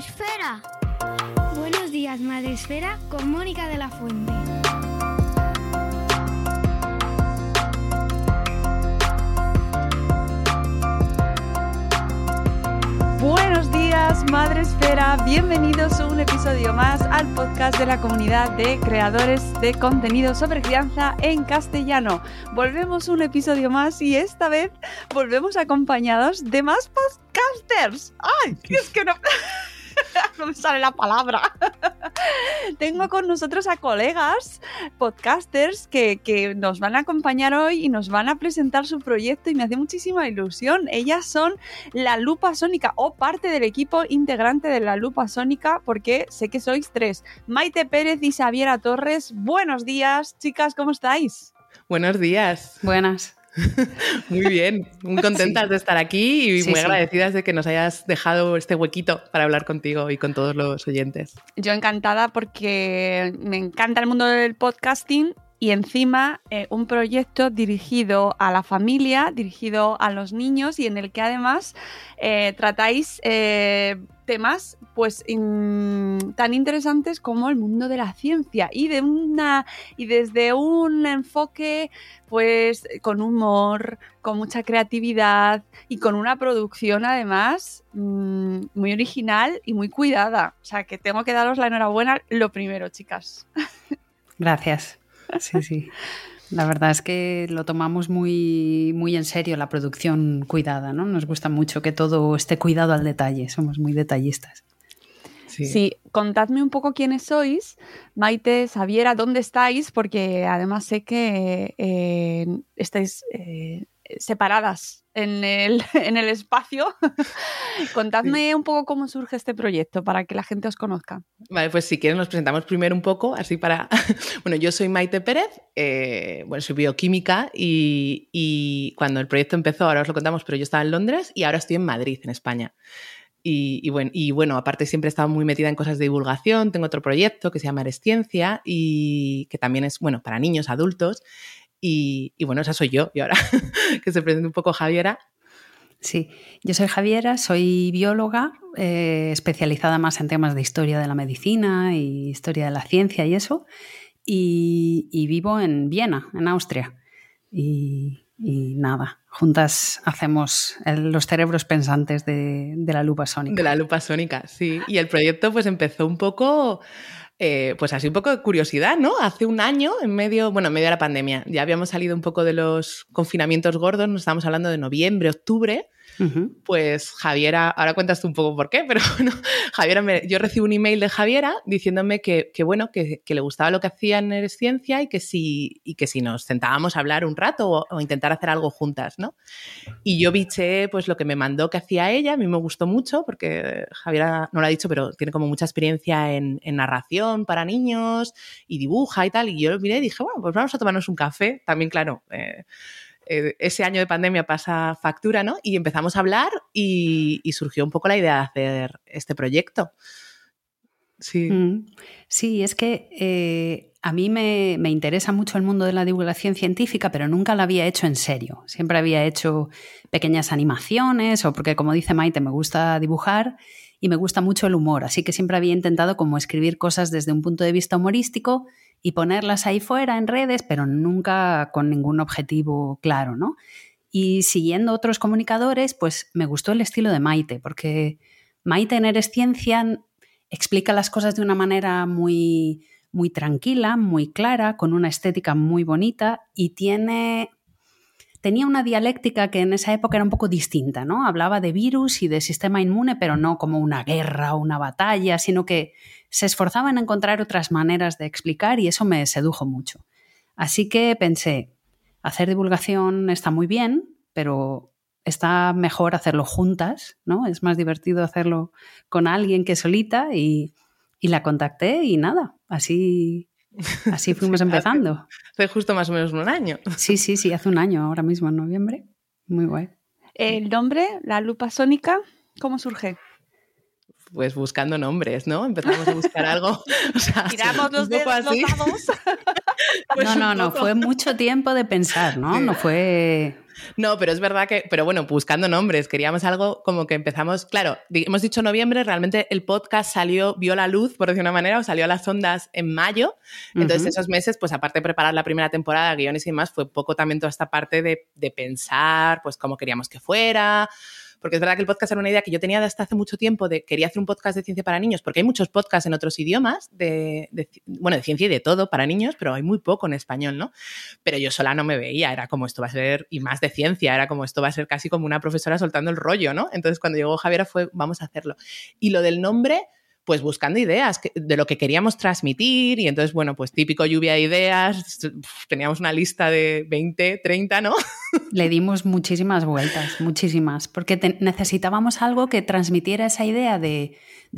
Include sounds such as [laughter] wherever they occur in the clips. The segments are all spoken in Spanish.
Esfera. Buenos días, Madre Esfera, con Mónica de la Fuente. Buenos días, Madre Esfera. Bienvenidos a un episodio más al podcast de la comunidad de creadores de contenido sobre crianza en castellano. Volvemos un episodio más y esta vez volvemos acompañados de más podcasters. ¡Ay! Es que no. [laughs] no me sale la palabra. [laughs] Tengo con nosotros a colegas podcasters que, que, nos van a acompañar hoy y nos van a presentar su proyecto y me hace muchísima ilusión. Ellas son La Lupa Sónica o parte del equipo integrante de La Lupa Sónica porque sé que sois tres. Maite Pérez y Xaviera Torres. Buenos días, chicas, ¿cómo estáis? Buenos días. Buenas. [laughs] Muy bien, muy [laughs] contentas sí. de estar aquí y sí, muy agradecidas sí. de que nos hayas dejado este huequito para hablar contigo y con todos los oyentes. Yo encantada porque me encanta el mundo del podcasting y encima eh, un proyecto dirigido a la familia, dirigido a los niños y en el que además eh, tratáis eh, temas pues tan interesantes como el mundo de la ciencia y de una y desde un enfoque pues con humor, con mucha creatividad y con una producción además mmm, muy original y muy cuidada. O sea que tengo que daros la enhorabuena lo primero, chicas. [laughs] Gracias. Sí, sí. La verdad es que lo tomamos muy, muy en serio, la producción cuidada, ¿no? Nos gusta mucho que todo esté cuidado al detalle, somos muy detallistas. Sí. sí. contadme un poco quiénes sois, Maite, Xaviera, dónde estáis, porque además sé que eh, estáis eh, separadas en el, [laughs] en el espacio. [laughs] Contadme sí. un poco cómo surge este proyecto para que la gente os conozca. Vale, pues si quieren nos presentamos primero un poco, así para... [laughs] bueno, yo soy Maite Pérez, eh, bueno, soy bioquímica y, y, cuando el proyecto empezó, ahora os lo contamos, pero yo estaba en Londres y ahora estoy en Madrid, en España. Y, y, bueno, y bueno, aparte siempre he estado muy metida en cosas de divulgación, tengo otro proyecto que se llama Eresciencia y que también es, bueno, para niños, adultos. Y, y, bueno, esa soy yo. Y ahora [laughs] que se presente un poco Javiera. Sí, yo soy Javiera, soy bióloga, eh, especializada más en temas de historia de la medicina y historia de la ciencia y eso. Y, y vivo en Viena, en Austria. Y, y nada, juntas hacemos el, los cerebros pensantes de, de la lupa sónica. De la lupa sónica, sí. Y el proyecto pues empezó un poco eh, pues así un poco de curiosidad, ¿no? Hace un año, en medio, bueno, en medio de la pandemia, ya habíamos salido un poco de los confinamientos gordos, nos estábamos hablando de noviembre, octubre, pues Javiera, ahora cuentas tú un poco por qué, pero [laughs] Javiera, me, yo recibo un email de Javiera diciéndome que, bueno, que, le gustaba lo que hacía en Eres Ciencia y que si, y que si nos sentábamos a hablar un rato o, intentar hacer algo juntas, ¿no? Y yo biché pues lo que me mandó que hacía ella, a mí me gustó mucho porque Javiera no lo ha dicho, pero tiene como mucha experiencia en, narración para niños y dibuja y tal, y yo lo miré y dije, bueno, pues vamos a tomarnos un café, también claro. Eh, eh, ese año de pandemia pasa factura, ¿no? Y empezamos a hablar y, surgió un poco la idea de hacer este proyecto. Sí. Mm. Sí, es que eh, a mí me, interesa mucho el mundo de la divulgación científica, pero nunca lo había hecho en serio. Siempre había hecho pequeñas animaciones o porque, como dice Maite, me gusta dibujar y me gusta mucho el humor. Así que siempre había intentado como escribir cosas desde un punto de vista humorístico y ponerlas ahí fuera en redes, pero nunca con ningún objetivo claro, ¿no? Y siguiendo otros comunicadores, pues me gustó el estilo de Maite, porque Maite en Eres Ciencia explica las cosas de una manera muy, muy tranquila, muy clara, con una estética muy bonita y tiene tenía una dialéctica que en esa época era un poco distinta, ¿no? Hablaba de virus y de sistema inmune, pero no como una guerra o una batalla, sino que se esforzaba en encontrar otras maneras de explicar y eso me sedujo mucho. Así que pensé, hacer divulgación está muy bien, pero está mejor hacerlo juntas, ¿no? Es más divertido hacerlo con alguien que solita y, y la contacté y nada, así Así [laughs] fuimos empezando. Hace, justo más o menos un año. Sí, sí, sí, hace un año, ahora mismo en noviembre. Muy guay. El nombre, la lupa sónica, ¿cómo surge? Pues buscando nombres, ¿no? Empezamos a buscar algo. [laughs] Tiramos los dedos, así. Pues [laughs] no, no, no, fue mucho tiempo de pensar, ¿no? No fue no, pero es verdad que, pero bueno, buscando nombres, queríamos algo como que empezamos, claro, hemos dicho noviembre, realmente el podcast salió, vio la luz, por decir una manera, o salió a las ondas en mayo. Entonces, esos meses, pues aparte de preparar la primera temporada, guiones y demás, fue poco también toda esta parte de, de pensar, pues cómo queríamos que fuera porque es verdad que el podcast era una idea que yo tenía desde hace mucho tiempo de quería hacer un podcast de ciencia para niños, porque hay muchos podcasts en otros idiomas, de, bueno, de ciencia y de todo para niños, pero hay muy poco en español, ¿no? Pero yo sola no me veía, era como esto va a ser, y más de ciencia, era como esto va a ser casi como una profesora soltando el rollo, ¿no? Entonces cuando llegó Javiera fue, vamos a hacerlo. Y lo del nombre pues buscando ideas de lo que queríamos transmitir y entonces, bueno, pues típico lluvia de ideas, teníamos una lista de 20, 30, ¿no? [laughs] Le dimos muchísimas vueltas, muchísimas, porque necesitábamos algo que transmitiera esa idea de,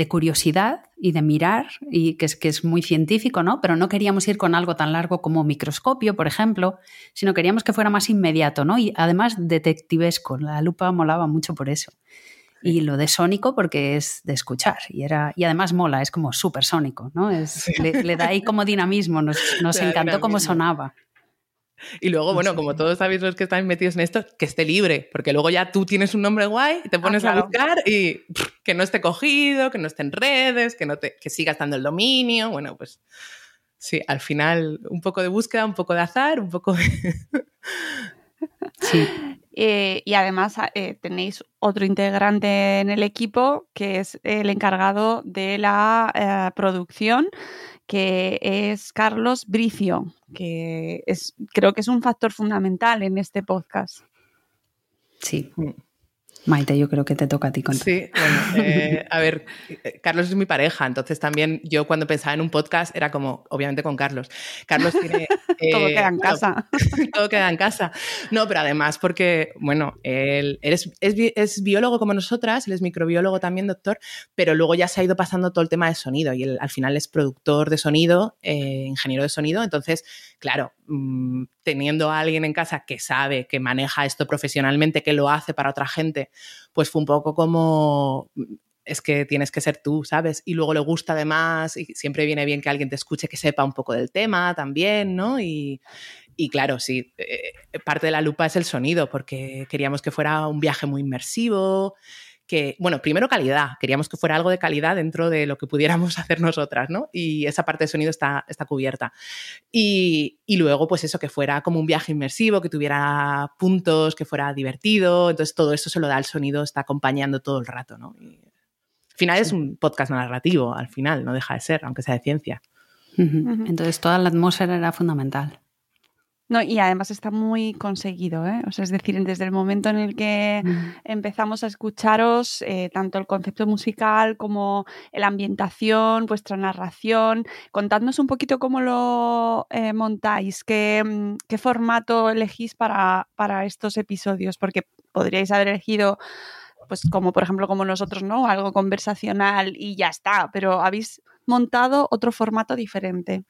curiosidad y de mirar, y que es, que es muy científico, ¿no? Pero no queríamos ir con algo tan largo como microscopio, por ejemplo, sino queríamos que fuera más inmediato, ¿no? Y además detectivesco, la lupa molaba mucho por eso. Y lo de sónico porque es de escuchar y, era, y además mola, es como súper sónico, ¿no? Es, le, da ahí como dinamismo, nos, [laughs] nos encantó cómo sonaba. Y luego, bueno, como todos sabéis los que estáis metidos en esto, que esté libre, porque luego ya tú tienes un nombre guay, te ah, pones a buscar y que no esté cogido, que no esté en redes, que, no te, que siga estando el dominio. Bueno, pues sí, al final un poco de búsqueda, un poco de azar, un poco de... Sí. [laughs] Eh, y además ah, eh, tenéis otro integrante en el equipo que es el encargado de la eh, producción, que es Carlos Bricio, que es, creo que es un factor fundamental en este podcast. Sí. Maite, yo creo que te toca a ti contar. Sí, bueno, eh, a ver, Carlos es mi pareja, entonces también yo cuando pensaba en un podcast era como, obviamente con Carlos. Carlos tiene... [laughs] todo queda en casa. [laughs] todo queda en casa. No, pero además porque, bueno, él, es, es, biólogo como nosotras, él es microbiólogo también, doctor, pero luego ya se ha ido pasando todo el tema de sonido y él al final es productor de sonido, eh, ingeniero de sonido, entonces, claro, mm, teniendo a alguien en casa que sabe, que maneja esto profesionalmente, que lo hace para otra gente, pues fue un poco como es que tienes que ser tú, ¿sabes? Y luego le gusta además, y siempre viene bien que alguien te escuche que sepa un poco del tema también, ¿no? Y, claro, sí, eh, parte de la lupa es el sonido, porque queríamos que fuera un viaje muy inmersivo, que, bueno, primero calidad, queríamos que fuera algo de calidad dentro de lo que pudiéramos [laughs] hacer nosotras, ¿no? Y esa parte de sonido está, está cubierta. Y, luego, pues eso, que fuera como un viaje inmersivo, que tuviera puntos, que fuera divertido, entonces todo eso se lo da el sonido, está acompañando todo el rato, ¿no? al final es un podcast narrativo, al final, no deja de ser, aunque sea de ciencia. Entonces toda la atmósfera era fundamental. No, y además está muy conseguido, ¿eh? O sea, es decir, desde el momento en el que Mm. empezamos a escucharos, eh, tanto el concepto musical como la ambientación, vuestra narración, contadnos un poquito cómo lo eh, montáis, qué, mm, qué formato elegís para, para estos episodios, porque podríais haber elegido pues como por ejemplo como nosotros, ¿no? Algo conversacional y ya está, pero habéis montado otro formato diferente.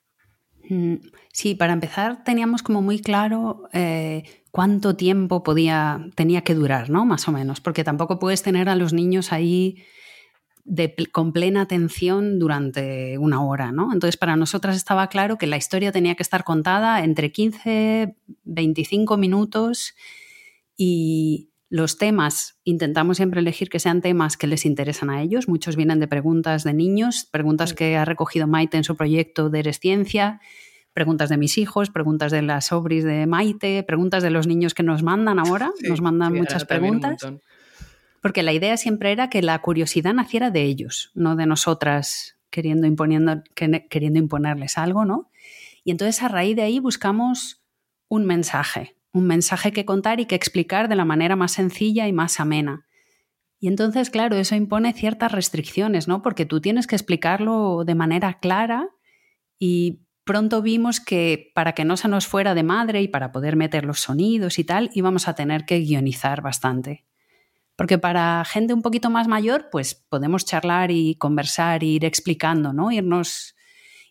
Mm, Sí, para empezar teníamos como muy claro eh, cuánto tiempo podía, tenía que durar, ¿no? Más o menos, porque tampoco puedes tener a los niños ahí con plena atención durante una hora, ¿no? Entonces para nosotras estaba claro que la historia tenía que estar contada entre 15, 25 minutos y los temas, intentamos siempre elegir que sean temas que les interesan a ellos. Muchos vienen de preguntas de niños, preguntas que ha recogido Maite en su proyecto de Eres Ciencia, preguntas de mis hijos, preguntas de las sobris de Maite, preguntas de los niños que nos mandan ahora, [laughs] Sí, nos mandan sí, muchas preguntas. Porque la idea siempre era que la curiosidad naciera de ellos, no de nosotras queriendo, imponiendo, que- queriendo imponerles algo, ¿no? Y entonces a raíz de ahí buscamos un mensaje, un mensaje que contar y que explicar de la manera más sencilla y más amena. Y entonces, claro, eso impone ciertas restricciones, ¿no? Porque tú tienes que explicarlo de manera clara y pronto vimos que para que no se nos fuera de madre y para poder meter los sonidos y tal, íbamos a tener que guionizar bastante. Porque para gente un poquito más mayor, pues podemos charlar y conversar, e ir explicando, ¿no? Irnos,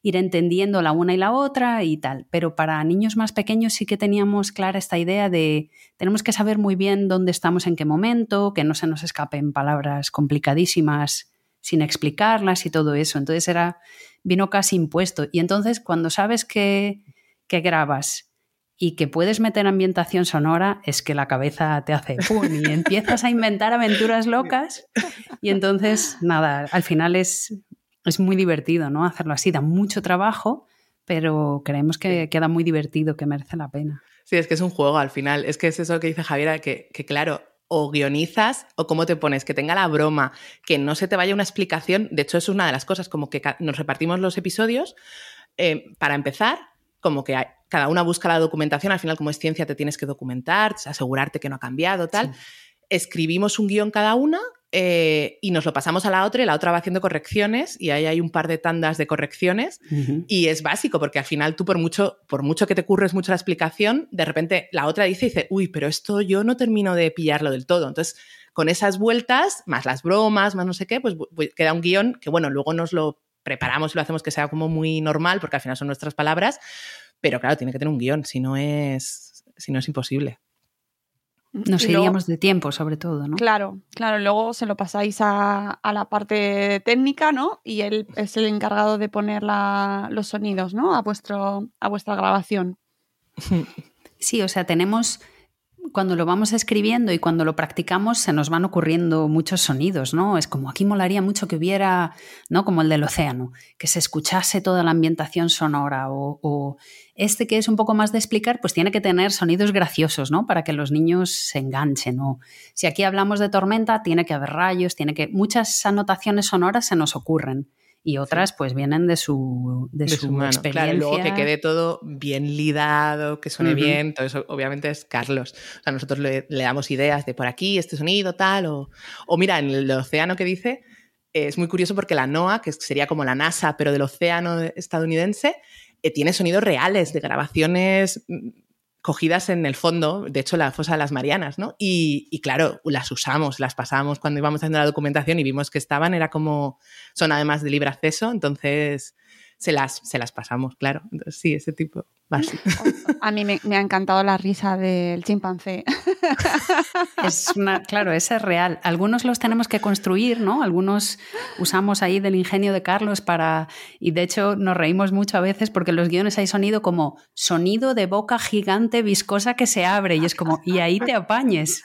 ir entendiendo la una y la otra y tal. Pero para niños más pequeños sí que teníamos clara esta idea de tenemos que saber muy bien dónde estamos en qué momento, que no se nos escapen palabras complicadísimas sin explicarlas y todo eso. Entonces era, vino casi impuesto. Y entonces cuando sabes que, que grabas y que puedes meter ambientación sonora, es que la cabeza te hace pum y [laughs] empiezas a inventar aventuras locas. Y entonces, nada, al final es, es muy divertido, ¿no? Hacerlo así, da mucho trabajo, pero creemos que queda muy divertido, que merece la pena. Sí, es que es un juego al final. Es que es eso que dice Javiera, que, que claro, o guionizas o cómo te pones, que tenga la broma, que no se te vaya una explicación. De hecho, es una de las cosas, como que nos repartimos los episodios. eh, para empezar, como que hay- cada una busca la documentación, al final como es ciencia te tienes que documentar, asegurarte que no ha cambiado, tal. Escribimos un guion cada una eh, y nos lo pasamos a la otra y la otra va haciendo correcciones y ahí hay un par de tandas de correcciones y es básico, porque al final tú por mucho, por mucho que te curres mucho la explicación, de repente la otra dice y dice, uy, pero esto yo no termino de pillarlo del todo. Entonces, con esas vueltas, más las bromas, más no sé qué, pues queda un guion que, bueno, luego nos lo preparamos y lo hacemos que sea como muy normal, porque al final son nuestras palabras, pero claro, tiene que tener un guion, si no es, si no es imposible. Nos Y luego- iríamos de tiempo, sobre todo, ¿no? Claro, claro, luego se lo pasáis a, a la parte técnica, ¿no? Y él es el encargado de poner la- los sonidos, ¿no? A, vuestro, a vuestra grabación. [laughs] Sí, o sea, tenemos, cuando lo vamos escribiendo y cuando lo practicamos, se nos van ocurriendo muchos sonidos, ¿no? Es como aquí molaría mucho que hubiera, ¿no? Como el del océano, que se escuchase toda la ambientación sonora o, o este que es un poco más de explicar, pues tiene que tener sonidos graciosos, ¿no? Para que los niños se enganchen, ¿no? Si aquí hablamos de tormenta, tiene que haber rayos, tiene que... Muchas anotaciones sonoras se nos ocurren y otras pues vienen de su, de De su, experiencia. Claro, y luego que quede todo bien lidado, que suene bien, todo eso obviamente es Carlos. O sea, nosotros le, le damos ideas de por aquí, este sonido, tal, o, o mira, en el océano que dice, eh, es muy curioso porque la NOAA, que sería como la NASA, pero del océano estadounidense, eh, tiene sonidos reales de grabaciones mm, cogidas en el fondo, de hecho la fosa de las Marianas, ¿no? Y, y claro, las usamos, las pasamos cuando íbamos haciendo la documentación y vimos que estaban, era como, son además de libre acceso, entonces se las, se las pasamos, claro. Entonces, sí, ese tipo. básico. A mí me, me ha encantado la risa del chimpancé. Es una, claro, ese es real. Algunos los tenemos que construir, ¿no? Algunos usamos ahí del ingenio de Carlos para. Y de hecho nos reímos mucho a veces porque en los guiones hay sonido como sonido de boca gigante viscosa que se abre. Y es como, y ahí te apañes.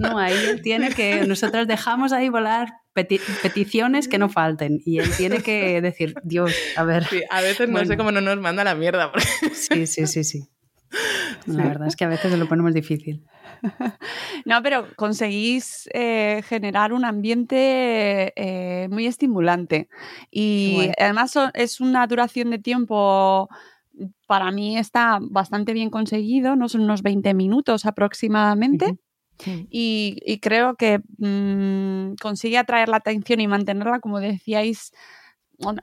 No, ahí él tiene que. Nosotros dejamos ahí volar peti- peticiones que no falten. Y él tiene que [laughs] decir, Dios, a ver. Sí, a veces no sé cómo no nos manda la mierda. porque- Sí, sí, sí, sí. La verdad es que a veces se lo ponemos difícil. [laughs] No, pero conseguís eh, generar un ambiente eh, muy estimulante. Y además es una duración de tiempo para mí está bastante bien conseguido, ¿no? Son unos 20 minutos aproximadamente. Y, creo que mm, consigue atraer la atención y mantenerla, como decíais,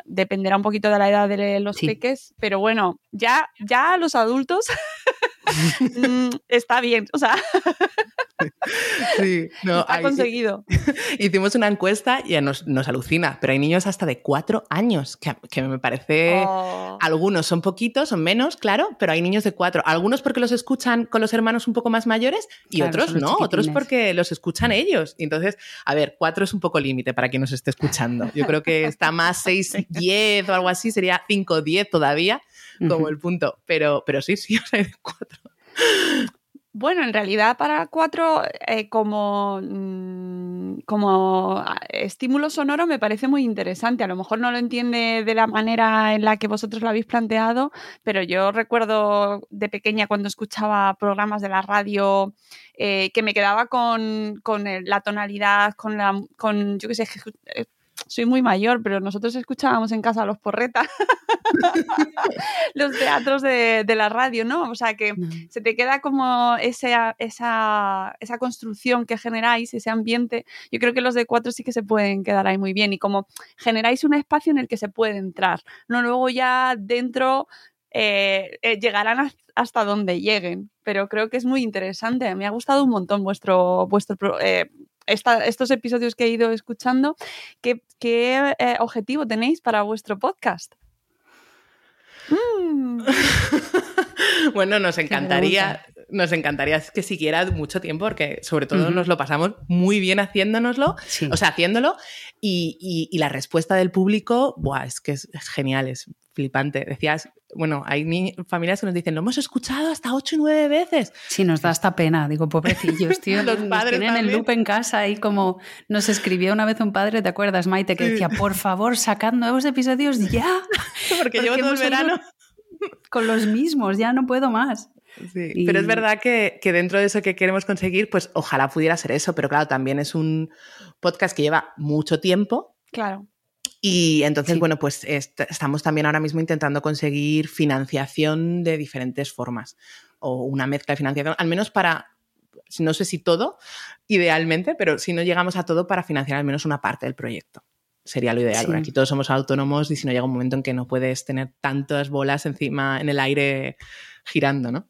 dependerá un poquito de la edad de los peques, pero bueno, ya, ya los adultos [laughs] mm, está bien, o sea, [laughs] [laughs] sí, no, ha conseguido. [laughs] Hicimos una encuesta y nos, nos, alucina, pero hay niños hasta de cuatro años, que, que me parece, oh. algunos son poquitos, son menos, claro, pero hay niños de cuatro, algunos porque los escuchan con los hermanos un poco más mayores y otros no, otros porque los escuchan ellos. Entonces, a ver, cuatro es un poco límite para quien nos esté escuchando. Yo creo que está [laughs] más seis, diez o algo así, sería cinco, diez todavía como el punto, pero, pero sí, sí, o sea, cuatro. Bueno, en realidad para cuatro, eh, como, mm, como ah, estímulo sonoro me parece muy interesante. A lo mejor no lo entiende de la manera en la que vosotros lo habéis planteado, pero yo recuerdo de pequeña cuando escuchaba programas de la radio eh, que me quedaba con, con la tonalidad, con la, con, yo qué sé, eh, soy muy mayor, pero nosotros escuchábamos en casa los porretas, [laughs] los teatros de, la radio, ¿no? O sea que se te queda como esa, esa, esa, construcción que generáis, ese ambiente. Yo creo que los de cuatro sí que se pueden quedar ahí muy bien y como generáis un espacio en el que se puede entrar, ¿no? Luego ya dentro eh, eh, llegarán hasta donde lleguen, pero creo que es muy interesante. Me ha gustado un montón vuestro, vuestro eh, estos episodios que he ido escuchando, ¿qué, eh, objetivo tenéis para vuestro podcast? Mm. [laughs] bueno, nos encantaría, nos encantaría que siguiera mucho tiempo, porque sobre todo nos lo pasamos muy bien haciéndonoslo, o sea, haciéndolo, y, la respuesta del público, buah, es que es genial, es flipante. Decías, bueno, hay familias que nos dicen, lo hemos escuchado hasta ocho y nueve veces. Sí, nos da hasta pena, digo, pobrecillos, tío. [laughs] Los padres tienen el loop en casa y como nos escribió una vez un padre, ¿te acuerdas, Maite? Que decía, por favor, sacad nuevos episodios ya. [laughs] Porque, llevo todo el verano. Con los mismos, ya no puedo más. Sí, pero es verdad que, que, dentro de eso que queremos conseguir, pues ojalá pudiera ser eso, pero claro, también es un podcast que lleva mucho tiempo. Claro. Y entonces, bueno, pues estamos también ahora mismo intentando conseguir financiación de diferentes formas o una mezcla de financiación, al menos para, no sé si todo, idealmente, pero si no llegamos a todo para financiar al menos una parte del proyecto. Sería lo ideal, aquí todos somos autónomos y si no llega un momento en que no puedes tener tantas bolas encima en el aire girando, ¿no?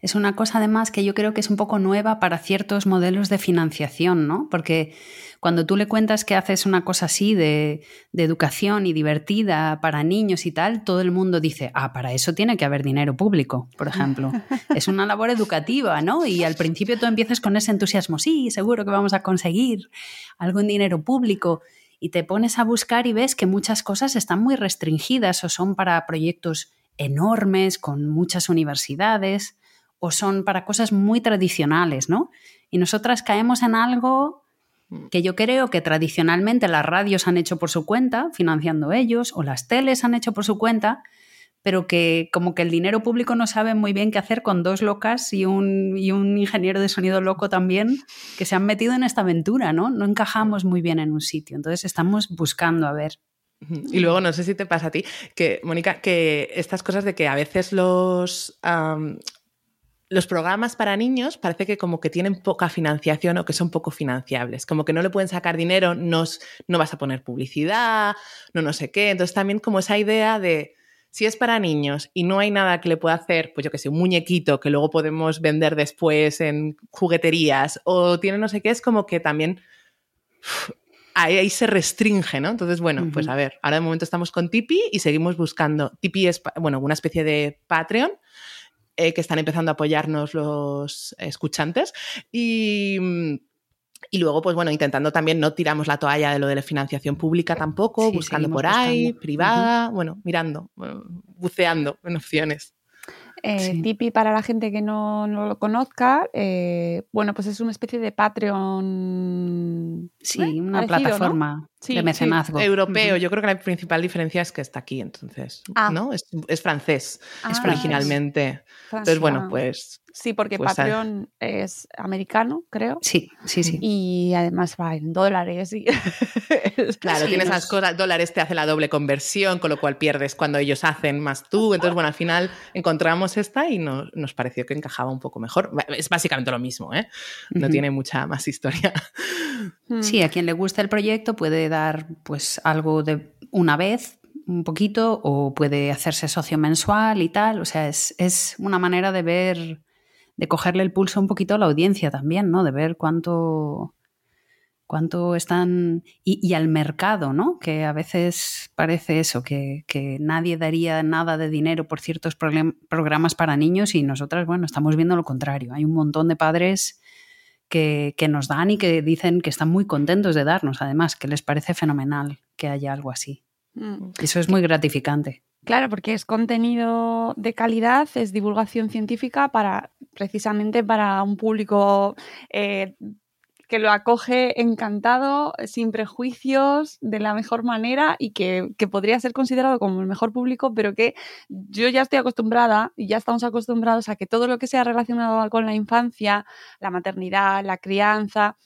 Es una cosa además que yo creo que es un poco nueva para ciertos modelos de financiación, ¿no? Porque cuando tú le cuentas que haces una cosa así de, educación y divertida para niños y tal, todo el mundo dice, ah, para eso tiene que haber dinero público, por ejemplo. [laughs] es una labor educativa, ¿no? Y al principio tú empiezas con ese entusiasmo, sí, seguro que vamos a conseguir algún dinero público y te pones a buscar y ves que muchas cosas están muy restringidas o son para proyectos enormes, con muchas universidades, o son para cosas muy tradicionales, ¿no? Y nosotras caemos en algo que yo creo que tradicionalmente las radios han hecho por su cuenta, financiando ellos, o las teles han hecho por su cuenta, pero que como que el dinero público no sabe muy bien qué hacer con dos locas y un, y un ingeniero de sonido loco también, que se han metido en esta aventura, ¿no? No encajamos muy bien en un sitio, entonces estamos buscando a ver. Y luego, no sé si te pasa a ti, que, Mónica, que estas cosas de que a veces los, los programas para niños parece que como que tienen poca financiación o que son poco financiables, como que no le pueden sacar dinero, no, no vas a poner publicidad, no no sé qué. Entonces también como esa idea de si es para niños y no hay nada que le pueda hacer, pues yo que sé, un muñequito que luego podemos vender después en jugueterías o tiene no sé qué, es como que también ahí, se restringe, ¿no? Entonces, bueno, pues a ver, ahora de momento estamos con Tipi y seguimos buscando. Tipi es, bueno, una especie de Patreon. Eh, que están empezando a apoyarnos los escuchantes y, y luego, pues bueno, intentando también, no tiramos la toalla de lo de la financiación pública tampoco, buscando por ahí, privada, bueno, mirando, buceando en opciones. Eh, Tipi, para la gente que no, lo conozca, eh, bueno, pues es una especie de Patreon. Sí, una plataforma. De mecenazgo. Europeo, yo creo que la principal diferencia es que está aquí, entonces, Ah. ¿no? Es, es francés Es originalmente. Entonces, bueno, pues Sí, porque pues, ah. Patreon es americano, creo. Sí, sí, sí. Y además va en dólares. Y... [laughs] Claro, Sí, tienes esas cosas, dólares te hace la doble conversión, con lo cual pierdes cuando ellos hacen más tú. Entonces, bueno, al final encontramos esta y no- nos pareció que encajaba un poco mejor. Es básicamente lo mismo, ¿eh? No tiene mucha más historia. Mm. Sí, a quien le gusta el proyecto puede dar pues algo de una vez, un poquito, o puede hacerse socio mensual y tal. O sea, es, es una manera de ver, de cogerle el pulso un poquito a la audiencia también, ¿no? De ver cuánto, cuánto están. Y, y al mercado, ¿no? Que a veces parece eso, que, que nadie daría nada de dinero por ciertos program- programas para niños y nosotras, bueno, estamos viendo lo contrario. Hay un montón de padres que, que nos dan y que dicen que están muy contentos de darnos, además, que les parece fenomenal que haya algo así. Mm. Eso es muy gratificante. Claro, porque es contenido de calidad, es divulgación científica para precisamente para un público eh, que lo acoge encantado, sin prejuicios, de la mejor manera y que, que podría ser considerado como el mejor público, pero que yo ya estoy acostumbrada y ya estamos acostumbrados a que todo lo que sea relacionado con la infancia, la maternidad, la crianza,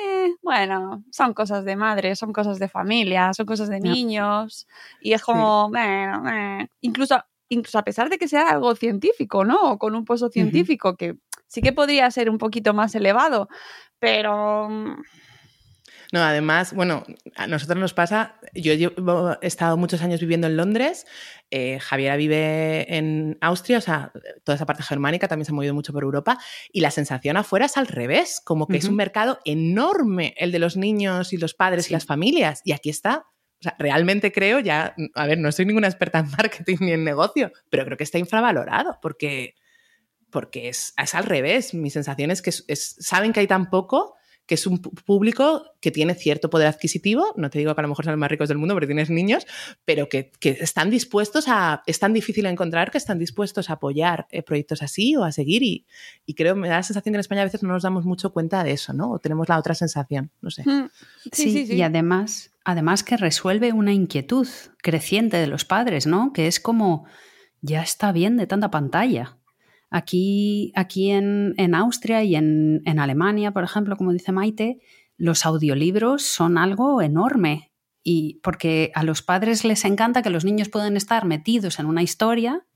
eh, bueno, son cosas de madre, son cosas de familia, son cosas de niños y es como, bueno, eh, incluso, incluso a pesar de que sea algo científico, ¿no? O con un pozo científico que sí que podría ser un poquito más elevado, pero No, además, bueno, a nosotros nos pasa, yo llevo- he estado muchos años viviendo en Londres, eh, Javiera vive en Austria, o sea, toda esa parte germánica también se ha movido mucho por Europa, y la sensación afuera es al revés, como que es un mercado enorme el de los niños y los padres y las familias, y aquí está. O sea, realmente creo, ya, a ver, no soy ninguna experta en [laughs] marketing ni en negocio, pero creo que está infravalorado, porque, porque es, es al revés. Mi sensación es que es- es- saben que hay tan poco que es un público que tiene cierto poder adquisitivo, no te digo que a lo mejor son los más ricos del mundo porque tienes niños, pero que, que están dispuestos a, es tan difícil encontrar que están dispuestos a apoyar eh, proyectos así o a seguir y, y creo, me da la sensación que en España a veces no nos damos mucho cuenta de eso, ¿no? O tenemos la otra sensación, no sé. mm, sí, sí, sí. Y además, además que resuelve una inquietud creciente de los padres, ¿no? Que es como, ya está bien de tanta pantalla. Aquí, aquí en, en Austria y en, en Alemania, por ejemplo, como dice Maite, los audiolibros son algo enorme. Y porque a los padres les encanta que los niños puedan estar metidos en una historia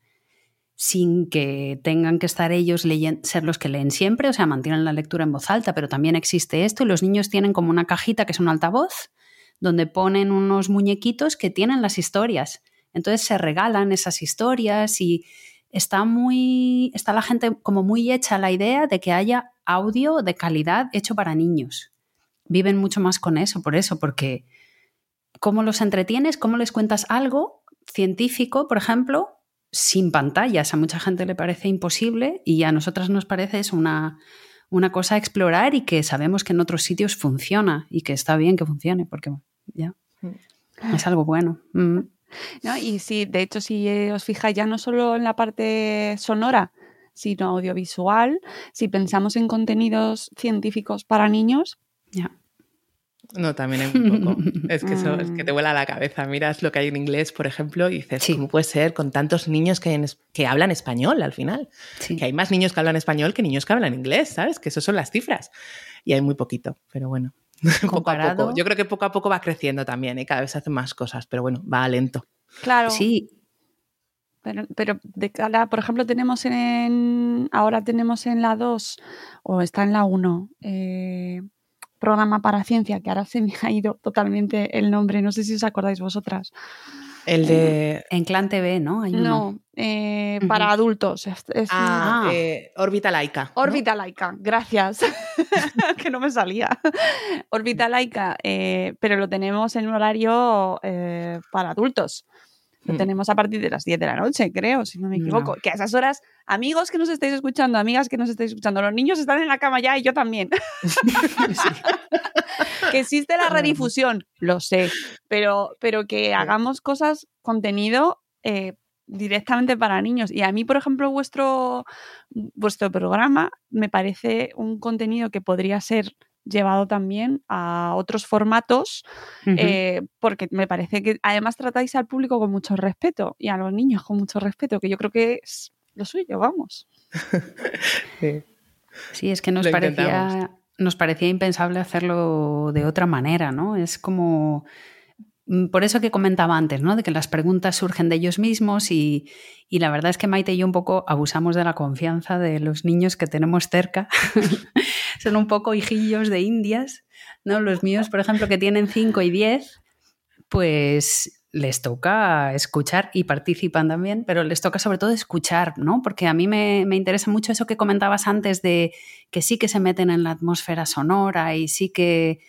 sin que tengan que estar ellos ser los que leen siempre, o sea, mantienen la lectura en voz alta, pero también existe esto y los niños tienen como una cajita que es un altavoz donde ponen unos muñequitos que tienen las historias. Entonces se regalan esas historias y está muy está la gente como muy hecha la idea de que haya audio de calidad hecho para niños. Viven mucho más con eso, por eso, porque cómo los entretienes, cómo les cuentas algo científico, por ejemplo, sin pantallas. A mucha gente le parece imposible y a nosotras nos parece es una, una cosa a explorar y que sabemos que en otros sitios funciona y que está bien que funcione porque ya es algo bueno. Mm. ¿No? Y sí, de hecho, si os fijáis ya no solo en la parte sonora, sino audiovisual, si pensamos en contenidos científicos para niños, Ya. No, también hay un [laughs] poco. Es que eso es que Mm. te vuela la cabeza. Miras lo que hay en inglés, por ejemplo, y dices, Sí. ¿cómo puede ser con tantos niños que, en que hablan español al final? Sí. Que hay más niños que hablan español que niños que hablan inglés, ¿sabes? Que eso son las cifras. Y hay muy poquito, pero bueno. [laughs] poco a poco. Yo creo que poco a poco va creciendo también, ¿eh? cada vez se hacen más cosas, pero bueno, va lento. claro, Sí, pero, pero de cara, por ejemplo, tenemos en, ahora tenemos en la 2 o está en la 1, eh, programa para ciencia, que ahora se me ha ido totalmente el nombre, no sé si os acordáis vosotras. El de... en Clan TV, ¿no? Hay. No, eh, para adultos. Es, es un- Ah, Ah. eh, órbita laica. ¿no? Órbita laica, gracias. [laughs] que no me salía. Órbita laica, eh, pero lo tenemos en un horario eh, para adultos. Lo Mm. tenemos a partir de las 10 de la noche, creo, si no me equivoco. No. Que a esas horas, amigos que nos estáis escuchando, amigas que nos estáis escuchando, los niños están en la cama ya y yo también. [laughs] [laughs] que existe la redifusión, lo sé, pero, pero que hagamos cosas, contenido eh, directamente para niños. Y a mí, por ejemplo, vuestro, vuestro programa me parece un contenido que podría ser llevado también a otros formatos, eh, porque me parece que además tratáis al público con mucho respeto y a los niños con mucho respeto, que yo creo que es lo suyo, vamos. [laughs] sí. es que nos parecía, nos parecía impensable hacerlo de otra manera, ¿no? Es como Mm, por eso que comentaba antes, ¿no? De que las preguntas surgen de ellos mismos y, la verdad es que Maite y yo un poco abusamos de la confianza de los niños que tenemos cerca. [laughs] Son un poco hijillos de indias, ¿no? Los míos, por ejemplo, que tienen 5 y 10, pues les toca escuchar y participan también, pero les toca sobre todo escuchar, ¿no? Porque a mí me, me interesa mucho eso que comentabas antes de que sí que se meten en la atmósfera sonora y sí que,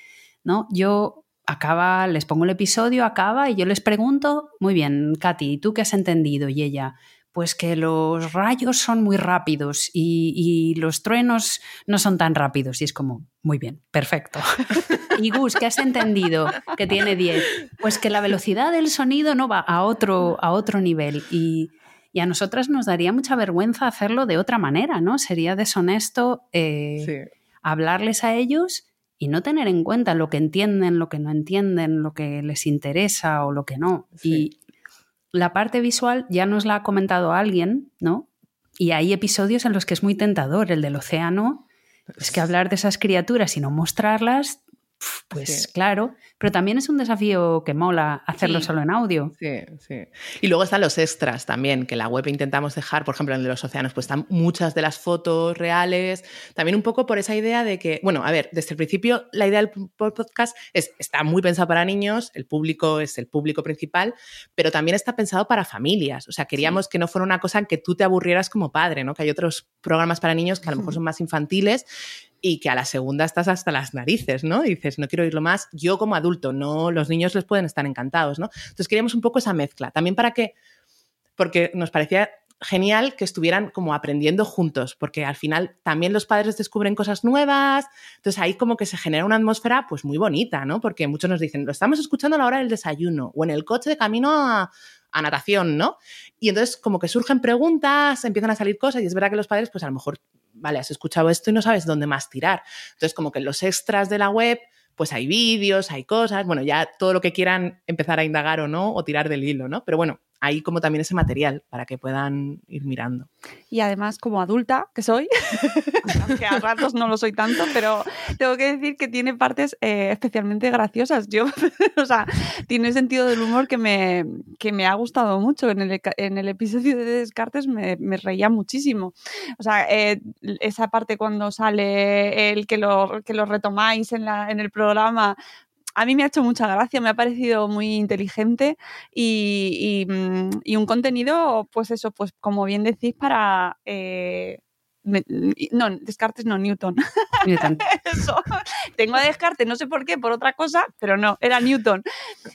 ¿no? Yo acaba, les pongo el episodio, acaba y yo les pregunto, muy bien, Katy, ¿tú qué has entendido? Y ella, pues que los rayos son muy rápidos y, los truenos no son tan rápidos. Y es como, muy bien, perfecto. [laughs] y Gus, ¿qué has entendido? Que tiene 10. Pues que la velocidad del sonido no va a otro, a otro nivel. Y, a nosotras nos daría mucha vergüenza hacerlo de otra manera, ¿no? Sería deshonesto eh, hablarles a ellos y no tener en cuenta lo que entienden, lo que no entienden, lo que les interesa o lo que no. Y la parte visual ya nos la ha comentado alguien, ¿no? Y hay episodios en los que es muy tentador. El del océano, es que hablar de esas criaturas y no mostrarlas pues claro, pero también es un desafío que mola hacerlo solo en audio. Sí, sí. Y luego están los extras también, que la web intentamos dejar, por ejemplo, en los océanos, pues están muchas de las fotos reales, también un poco por esa idea de que, bueno, a ver, desde el principio la idea del podcast es, está muy pensada para niños, el público es el público principal, pero también está pensado para familias, o sea, queríamos que no fuera una cosa en que tú te aburrieras como padre, ¿no? Que hay otros programas para niños que a lo mejor son más infantiles y que a la segunda estás hasta las narices, ¿no? Dices, no quiero oírlo más, yo como adulto, no, los niños les pueden estar encantados, ¿no? Entonces queríamos un poco esa mezcla, también para que, porque nos parecía genial que estuvieran como aprendiendo juntos, porque al final también los padres descubren cosas nuevas, entonces ahí como que se genera una atmósfera pues muy bonita, ¿no? Porque muchos nos dicen, lo estamos escuchando a la hora del desayuno o en el coche de camino a, a natación, ¿no? Y entonces como que surgen preguntas, empiezan a salir cosas y es verdad que los padres pues a lo mejor vale, has escuchado esto y no sabes dónde más tirar. Entonces, como que los extras de la web, pues hay vídeos, hay cosas, bueno, ya todo lo que quieran empezar a indagar o no, o tirar del hilo, ¿no? Pero bueno, hay como también ese material para que puedan ir mirando. Y además, como adulta que soy, [laughs] aunque a ratos no lo soy tanto, pero tengo que decir que tiene partes eh, especialmente graciosas. Yo, [laughs] o sea, tiene sentido del humor que me, que me ha gustado mucho. En el, en el episodio de Descartes me, me reía muchísimo. O sea, eh, esa parte cuando sale el que lo, que lo retomáis en, la, en el programa, a mí me ha hecho mucha gracia, me ha parecido muy inteligente y, mm, un contenido, pues eso, pues como bien decís, para... Eh, no, Descartes no, Newton. Newton. [laughs] Eso. Tengo a Descartes, no sé por qué, por otra cosa, pero no, era Newton.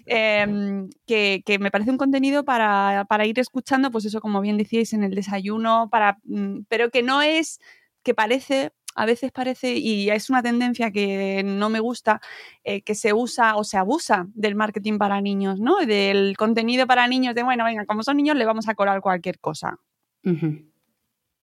Em, que, me parece un contenido para, para, ir escuchando, pues eso, como bien decíais, en el desayuno, para, mm, pero que no es, que parece a veces parece, y es una tendencia que no me gusta, eh, que se usa o se abusa del marketing para niños, ¿no? Del contenido para niños, de bueno, venga, como son niños, le vamos a colar cualquier cosa.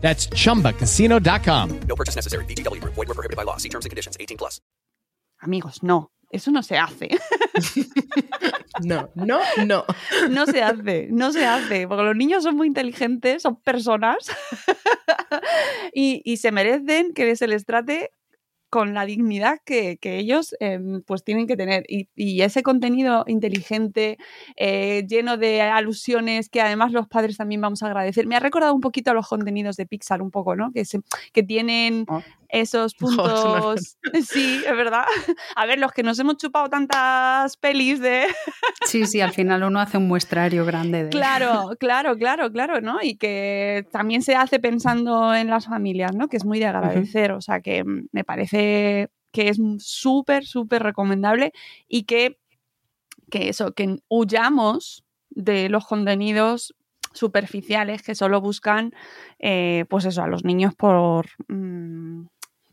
That's chumbacasino.com. No purchase necessary. BGW. Void were prohibited by law. See terms and conditions 18 plus. Amigos, no. Eso no se hace. [laughs] no, no, no. No se hace, no se hace. Porque los niños son muy inteligentes, son personas [laughs] y, y se merecen que se les trate con la dignidad que, ellos em, pues tienen que tener. Y, ese contenido inteligente, eh, lleno de alusiones que además los padres también vamos a agradecer. Me ha recordado un poquito a los contenidos de Pixar, un poco, ¿no? Que, que tienen oh. Esos [laughs] puntos. [laughs] sí, es verdad. [laughs] A ver, los que nos hemos chupado tantas pelis de. sí, sí, al final uno hace un muestrario grande de. Claro, claro, claro, claro, ¿no? Y que también se hace pensando en las familias, ¿no? Que es muy de agradecer. O sea que me parece que, es súper, súper recomendable y que, que eso, que huyamos de los contenidos superficiales que solo buscan, eh, pues eso, a los niños por... Mm,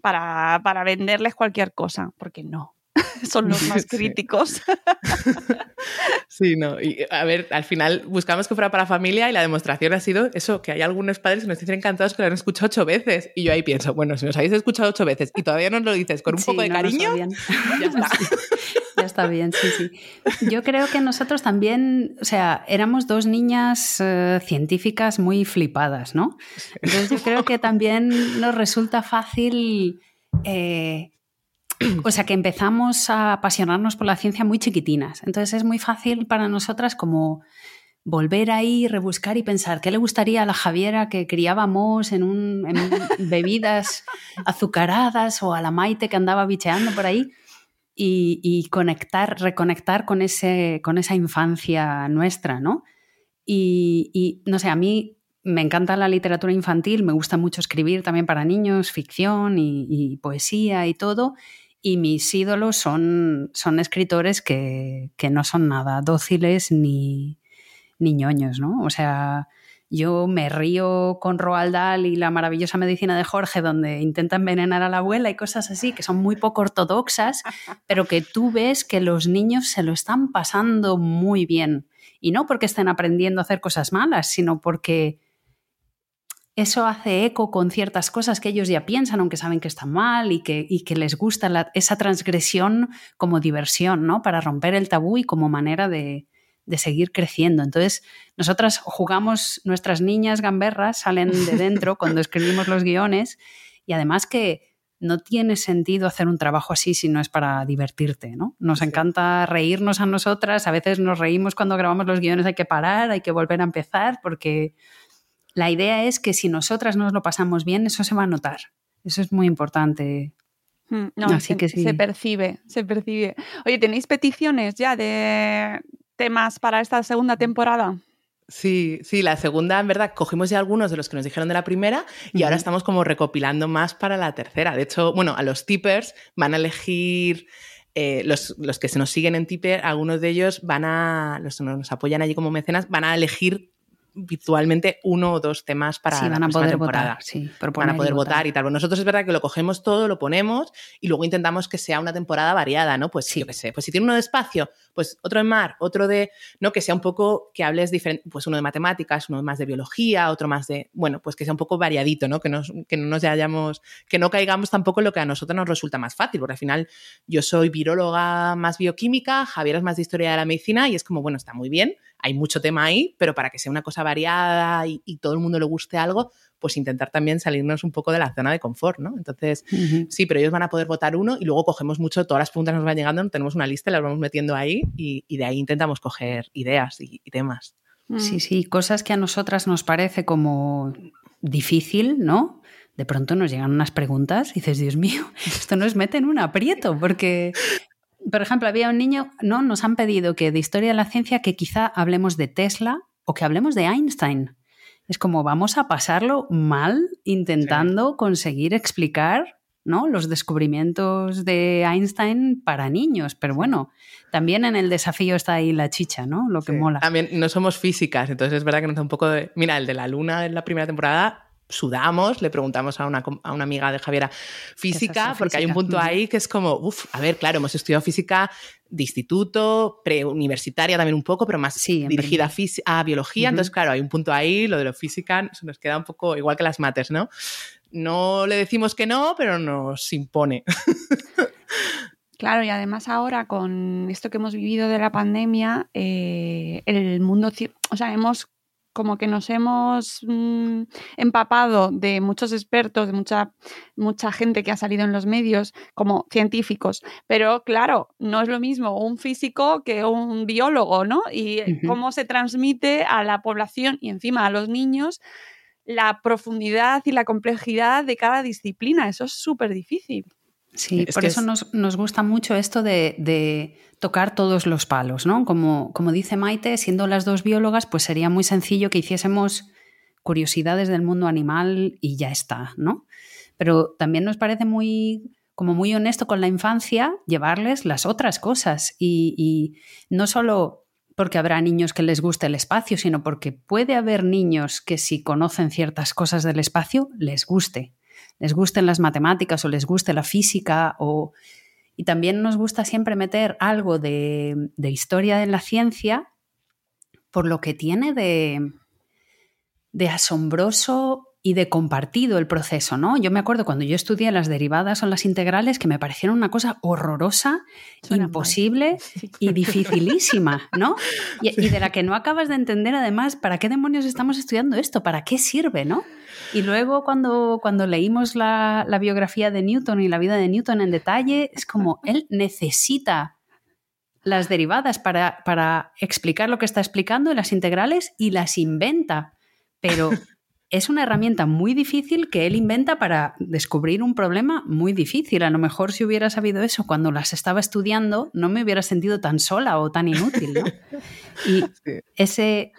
para, para venderles cualquier cosa, porque no, [laughs] son los más [laughs] críticos. [laughs] Sí, no. Y a ver, al final buscamos que fuera para familia y la demostración ha sido eso, que hay algunos padres que nos dicen encantados que lo han escuchado ocho veces. Y yo ahí pienso, bueno, si nos habéis escuchado ocho veces y todavía nos lo dices con un poco de cariño, ya está. Está bien, sí, sí. Yo creo que nosotros también, o sea, éramos dos niñas eh, científicas muy flipadas, ¿no? Entonces yo creo que también nos resulta fácil... Eh, o sea que empezamos a apasionarnos por la ciencia muy chiquitinas. Entonces es muy fácil para nosotras como volver ahí, rebuscar y pensar qué le gustaría a la Javiera que criábamos en, un, bebidas azucaradas o a la Maite que andaba bicheando por ahí y, conectar, reconectar con, ese, con esa infancia nuestra, ¿no? Y, no sé, a mí me encanta la literatura infantil, me gusta mucho escribir también para niños, ficción y poesía y todo y mis ídolos son, son escritores que, no son nada dóciles ni, ni ¿no? O sea, yo me río con Roald Dahl y la maravillosa medicina de Jorge, donde intenta envenenar a la abuela y cosas así, que son muy poco ortodoxas, [laughs] pero que tú ves que los niños se lo están pasando muy bien. Y no porque estén aprendiendo a hacer cosas malas, sino porque eso hace eco con ciertas cosas que ellos ya piensan, aunque saben que están mal y que, que les gusta esa transgresión como diversión, ¿no? Para romper el tabú y como manera de, seguir creciendo. Entonces, nosotras jugamos, nuestras niñas gamberras salen de [laughs] dentro cuando escribimos los guiones y además que no tiene sentido hacer un trabajo así si no es para divertirte, ¿no? Nos encanta reírnos a nosotras, a veces nos reímos cuando grabamos los guiones, hay que parar, hay que volver a empezar porque la idea es que si nosotras nos lo pasamos bien, eso se va a notar. Eso es muy importante. Hmm, no, Así se, que se percibe, se percibe. Oye, ¿tenéis peticiones ya de temas para esta segunda temporada? Sí, sí, la segunda, en verdad, cogimos ya algunos de los que nos dijeron de la primera y ahora estamos como recopilando más para la tercera. De hecho, bueno, a los tippers van a elegir eh, los, que se nos siguen en Tipper, algunos de ellos van a, los que nos apoyan allí como mecenas, van a elegir virtualmente uno o dos temas para sí, van a poder temporada. Votar, sí, van a poder votar. y tal. nosotros es verdad que lo cogemos todo, lo ponemos y luego intentamos que sea una temporada variada, ¿no? Pues sí. yo qué sé, pues si tiene uno de espacio, pues otro de mar, otro de, ¿no? Que sea un poco, que hables diferente, pues uno de matemáticas, uno más de biología, otro más de, bueno, pues que sea un poco variadito, ¿no? Que, nos, que no nos hayamos, que no caigamos tampoco en lo que a nosotros nos resulta más fácil, porque al final yo soy viróloga más bioquímica, Javier es más de historia de la medicina y es como, bueno, está muy bien, hay mucho tema ahí, pero para que sea una cosa variada y, todo el mundo le guste algo, pues intentar también salirnos un poco de la zona de confort, ¿no? Entonces, sí, pero ellos van a poder votar uno y luego cogemos mucho, todas las preguntas nos van llegando, tenemos una lista, las vamos metiendo ahí y, de ahí intentamos coger ideas y, temas. Sí, mm. sí, cosas que a nosotras nos parece como difícil, ¿no? De pronto nos llegan unas preguntas y dices, Dios mío, [laughs] esto nos mete en un aprieto, porque por ejemplo, había un niño, no, nos han pedido que de historia de la ciencia que quizá hablemos de Tesla o que hablemos de Einstein. Es como vamos a pasarlo mal intentando conseguir explicar ¿no? los descubrimientos de Einstein para niños. Pero bueno, también en el desafío está ahí la chicha, ¿no? Lo que mola. También no somos físicas, entonces es verdad que nos da un poco de. Mira, el de la luna en la primera temporada sudamos, le preguntamos a una, a una amiga de Javiera física, porque hay un punto ahí que es como, uff, a ver, claro, hemos estudiado física de instituto, preuniversitaria también un poco, pero más dirigida a, biología, entonces claro, hay un punto ahí, lo de lo física se nos queda un poco igual que las mates, ¿no? No le decimos que no, pero nos impone. [laughs] Claro, y además ahora con esto que hemos vivido de la pandemia, eh, el mundo, o sea, hemos como que nos hemos mm, empapado de muchos expertos, de mucha, mucha gente que ha salido en los medios como científicos, pero claro, no es lo mismo un físico que un biólogo, ¿no? Y cómo se transmite a la población y encima a los niños la profundidad y la complejidad de cada disciplina. Eso es súper difícil. Sí, por eso nos, gusta mucho esto de, tocar todos los palos, ¿no? Como, como dice Maite, siendo las dos biólogas, pues sería muy sencillo que hiciésemos curiosidades del mundo animal y ya está, ¿no? Pero también nos parece muy como muy honesto con la infancia llevarles las otras cosas y, y no solo porque habrá niños que les guste el espacio, sino porque puede haber niños que si conocen ciertas cosas del espacio les guste les gusten las matemáticas o les guste la física o... Y también nos gusta siempre meter algo de, historia de la ciencia por lo que tiene de, de asombroso y de compartido el proceso, ¿no? Yo me acuerdo cuando yo estudié las derivadas o las integrales que me parecieron una cosa horrorosa, imposible [laughs] y dificilísima, ¿no? [laughs] Y, y, de la que no acabas de entender además para qué demonios estamos estudiando esto, para qué sirve, ¿no? Y luego cuando, cuando leímos la, biografía de Newton y la vida de Newton en detalle, es como él necesita las derivadas para, para explicar lo que está explicando en las integrales y las inventa. Pero es una herramienta muy difícil que él inventa para descubrir un problema muy difícil. A lo mejor si hubiera sabido eso cuando las estaba estudiando, no me hubiera sentido tan sola o tan inútil. ¿no? [laughs] Y ese,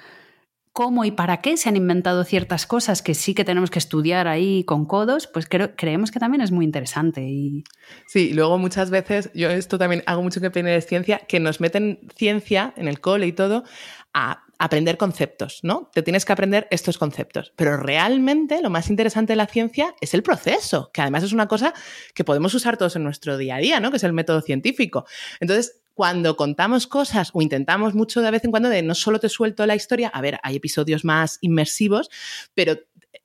cómo y para qué se han inventado ciertas cosas que sí que tenemos que estudiar ahí con codos, pues creemos que también es muy interesante. Y... Sí, luego muchas veces, yo esto también hago mucho que de ciencia, que nos meten ciencia en el cole y todo a aprender conceptos, ¿no? Te tienes que aprender estos conceptos. Pero realmente lo más interesante de la ciencia es el proceso, que además es una cosa que podemos usar todos en nuestro día a día, ¿no? Que es el método científico. Entonces, cuando contamos cosas o intentamos mucho de vez en cuando de no solo te suelto la historia, a ver, hay episodios más inmersivos, pero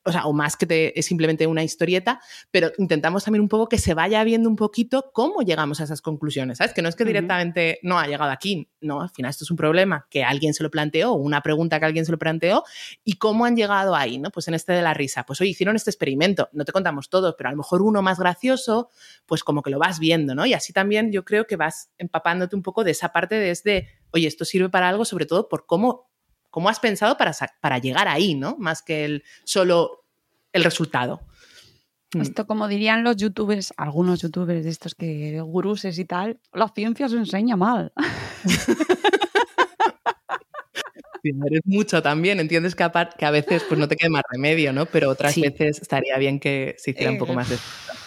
o sea, o más que te, es simplemente una historieta, pero intentamos también un poco que se vaya viendo un poquito cómo llegamos a esas conclusiones, ¿sabes? Que no es que directamente no ha llegado aquí, no, al final esto es un problema que alguien se lo planteó, una pregunta que alguien se lo planteó y cómo han llegado ahí, ¿no? Pues en este de la risa, pues hoy hicieron este experimento, no te contamos todo, pero a lo mejor uno más gracioso, pues como que lo vas viendo, ¿no? Y así también yo creo que vas empapándote un poco de esa parte desde, oye, esto sirve para algo, sobre todo por cómo cómo has pensado para, para llegar ahí, ¿no? Más que el solo el resultado. Mm. Esto, como dirían los youtubers, algunos youtubers de estos que guruses y tal, la ciencia se enseña mal. [laughs] eres mucho también, entiendes que a, que a, veces pues no te quede más remedio, ¿no? Pero otras veces estaría bien que se hiciera un poco más de...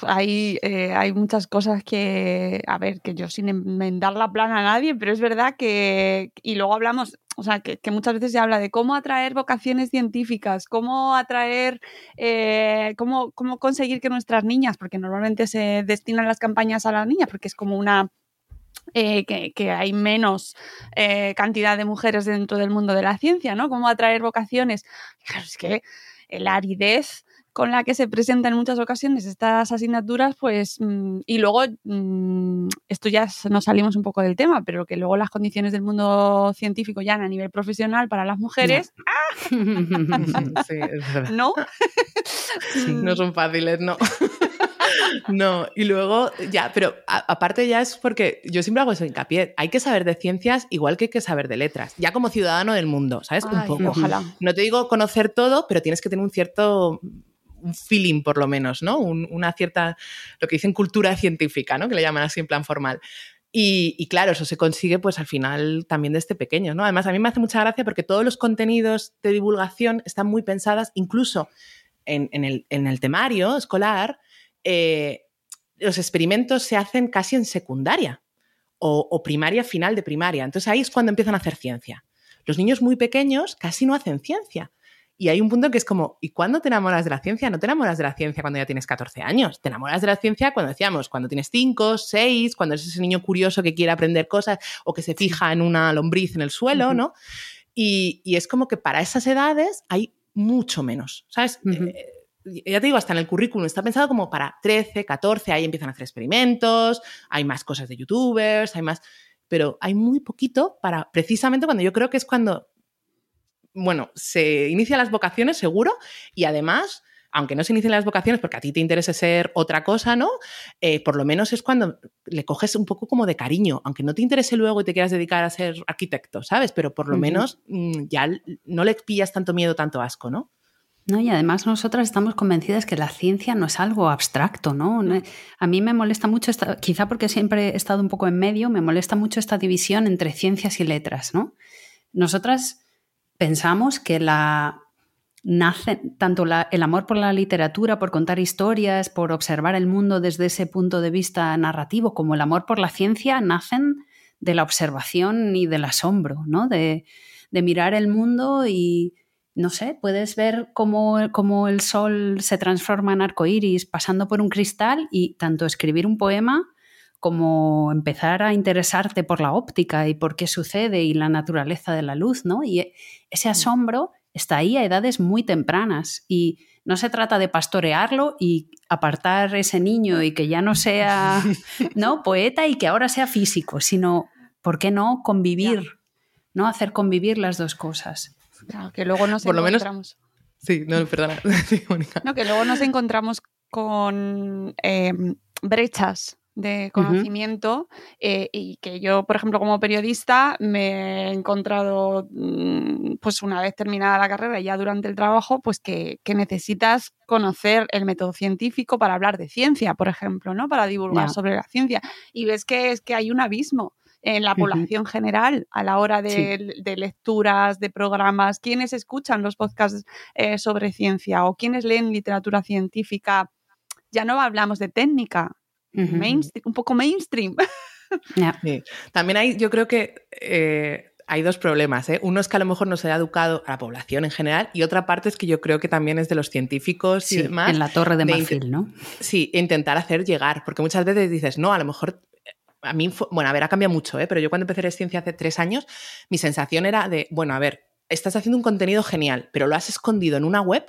Hay, eh, hay muchas cosas que, a ver, que yo sin enmendar la plana a nadie, pero es verdad que, y luego hablamos, o sea, que, muchas veces se habla de cómo atraer vocaciones científicas, cómo atraer, eh, cómo, cómo conseguir que nuestras niñas, porque normalmente se destinan las campañas a las niñas, porque es como una eh, que, hay menos eh, cantidad de mujeres dentro del mundo de la ciencia, ¿no? Cómo atraer vocaciones. Claro, es que la aridez con la que se presentan en muchas ocasiones estas asignaturas, pues, mm, y luego, mm, esto ya nos salimos un poco del tema, pero que luego las condiciones del mundo científico ya a nivel profesional para las mujeres, ¡ah! [laughs] ¿no? no son fáciles, no. [laughs] No, y luego ya, pero aparte ya es porque yo siempre hago eso hincapié, hay que saber de ciencias igual que hay que saber de letras, ya como ciudadano del mundo, ¿sabes? un poco. Ojalá. No te digo conocer todo, pero tienes que tener un cierto un feeling por lo menos, ¿no? una cierta, lo que dicen cultura científica, ¿no? Que le llaman así en plan formal. Y, claro, eso se consigue pues al final también desde pequeño, ¿no? Además, a mí me hace mucha gracia porque todos los contenidos de divulgación están muy pensadas, incluso en, el, en el, temario escolar, eh, los experimentos se hacen casi en secundaria o, primaria final de primaria. Entonces ahí es cuando empiezan a hacer ciencia. Los niños muy pequeños casi no hacen ciencia. Y hay un punto que es como, ¿y cuándo te enamoras de la ciencia? No te enamoras de la ciencia cuando ya tienes 14 años. Te enamoras de la ciencia cuando decíamos, cuando tienes 5, 6, cuando eres ese niño curioso que quiere aprender cosas o que se fija en una lombriz en el suelo, ¿no? Y, es como que para esas edades hay mucho menos, ¿sabes? Ya te digo, hasta en el currículum está pensado como para 13, 14, ahí empiezan a hacer experimentos, hay más cosas de youtubers, hay más, pero hay muy poquito para precisamente cuando yo creo que es cuando bueno, se inician las vocaciones seguro y además aunque no se inicien las vocaciones porque a ti te interese ser otra cosa, ¿no? Eh, por lo menos es cuando le coges un poco como de cariño, aunque no te interese luego y te quieras dedicar a ser arquitecto, ¿sabes? Pero por lo menos mm, ya no le pillas tanto miedo, tanto asco, ¿no? No, y además nosotras estamos convencidas que la ciencia no es algo abstracto, ¿no? A mí me molesta mucho, esta, quizá porque siempre he estado un poco en medio, me molesta mucho esta división entre ciencias y letras, ¿no? Nosotras pensamos que la nace tanto el amor por la literatura, por contar historias, por observar el mundo desde ese punto de vista narrativo, como el amor por la ciencia, nacen de la observación y del asombro, ¿no? De mirar el mundo y, no sé, puedes ver cómo, cómo el sol se transforma en arcoíris pasando por un cristal y tanto escribir un poema como empezar a interesarte por la óptica y por qué sucede y la naturaleza de la luz, ¿no? Y ese asombro está ahí a edades muy tempranas y no se trata de pastorearlo y apartar ese niño y que ya no sea [laughs] no poeta y que ahora sea físico, sino ¿por qué no convivir? ¿No? Hacer convivir las dos cosas. Claro, que luego nos Por lo menos- encontramos. Sí, no, perdona. [laughs] Sí. No, que luego nos encontramos con eh, brechas de conocimiento eh, y que yo, por ejemplo, como periodista me he encontrado, mm, pues una vez terminada la carrera, ya durante el trabajo, pues que, que necesitas conocer el método científico para hablar de ciencia, por ejemplo, ¿no? Para divulgar sobre la ciencia. Y ves que es que hay un abismo en la población general a la hora de, Sí. de lecturas, de programas, quiénes escuchan los podcasts eh, sobre ciencia o quienes leen literatura científica. Ya no hablamos de técnica, un poco mainstream. [laughs] Sí. También hay, yo creo que eh, hay dos problemas. ¿eh? Uno es que a lo mejor no se ha educado a la población en general y otra parte es que yo creo que también es de los científicos y Sí, demás. en la torre de de marfil, ¿no? Sí, intentar hacer llegar, porque muchas veces dices, no, a lo mejor, a mí, fue- bueno, a ver, ha cambiado mucho, ¿eh? pero yo cuando empecé a ciencia hace tres años, mi sensación era de, bueno, a ver, estás haciendo un contenido genial, pero lo has escondido en una web